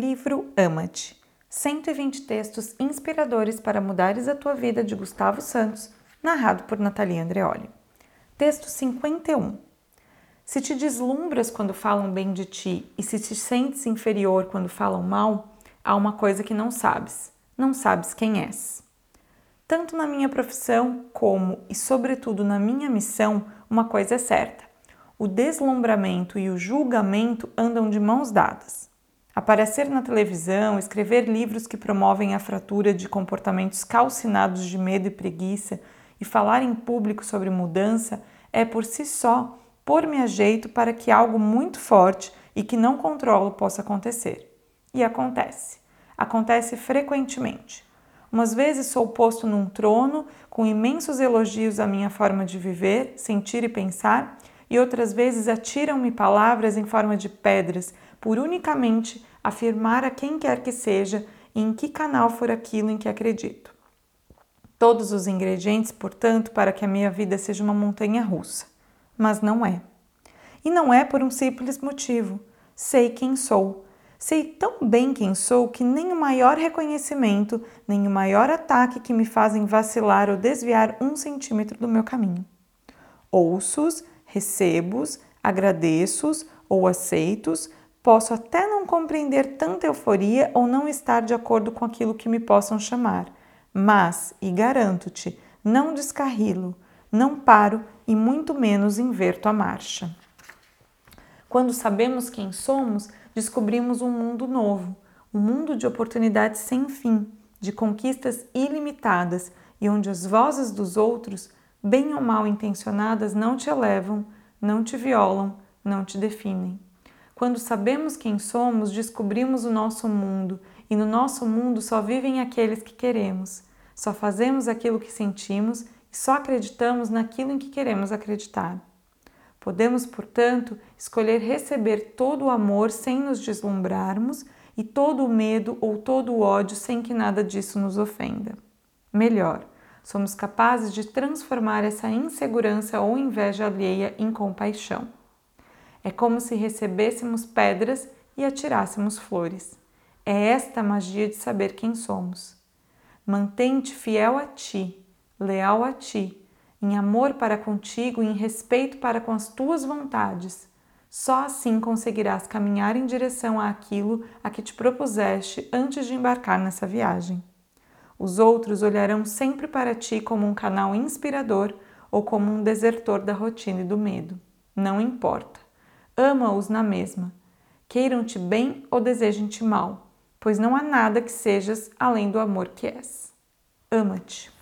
Livro Ama-te. 120 textos inspiradores para mudares a tua vida de Gustavo Santos, narrado por Natalia Andreoli. Texto 51. Se te deslumbras quando falam bem de ti e se te sentes inferior quando falam mal, há uma coisa que não sabes. Não sabes quem és. Tanto na minha profissão como e sobretudo na minha missão, uma coisa é certa: o deslumbramento e o julgamento andam de mãos dadas. Aparecer na televisão, escrever livros que promovem a fratura de comportamentos calcinados de medo e preguiça e falar em público sobre mudança é por si só pôr-me a jeito para que algo muito forte e que não controlo possa acontecer. E acontece. Acontece frequentemente. Umas vezes sou posto num trono com imensos elogios à minha forma de viver, sentir e pensar, e outras vezes atiram-me palavras em forma de pedras por unicamente afirmar a quem quer que seja e em que canal for aquilo em que acredito. Todos os ingredientes, portanto, para que a minha vida seja uma montanha russa. Mas não é. E não é por um simples motivo. Sei quem sou. Sei tão bem quem sou que nem o maior reconhecimento, nem o maior ataque que me fazem vacilar ou desviar um centímetro do meu caminho. Ouço-os, recebo-os, agradeço-os ou aceito-os, Posso até não compreender tanta euforia ou não estar de acordo com aquilo que me possam chamar, mas, e garanto-te, não descarrilo, não paro e muito menos inverto a marcha. Quando sabemos quem somos, descobrimos um mundo novo, um mundo de oportunidades sem fim, de conquistas ilimitadas e onde as vozes dos outros, bem ou mal intencionadas, não te elevam, não te violam, não te definem. Quando sabemos quem somos, descobrimos o nosso mundo, e no nosso mundo só vivem aqueles que queremos. Só fazemos aquilo que sentimos e só acreditamos naquilo em que queremos acreditar. Podemos, portanto, escolher receber todo o amor sem nos deslumbrarmos e todo o medo ou todo o ódio sem que nada disso nos ofenda. Melhor, somos capazes de transformar essa insegurança ou inveja alheia em compaixão. É como se recebêssemos pedras e atirássemos flores. É esta a magia de saber quem somos. Mantém-te fiel a ti, leal a ti, em amor para contigo e em respeito para com as tuas vontades. Só assim conseguirás caminhar em direção àquilo a que te propuseste antes de embarcar nessa viagem. Os outros olharão sempre para ti como um canal inspirador ou como um desertor da rotina e do medo. Não importa ama-os na mesma, queiram-te bem ou desejem-te mal, pois não há nada que sejas além do amor que és. Ama-te.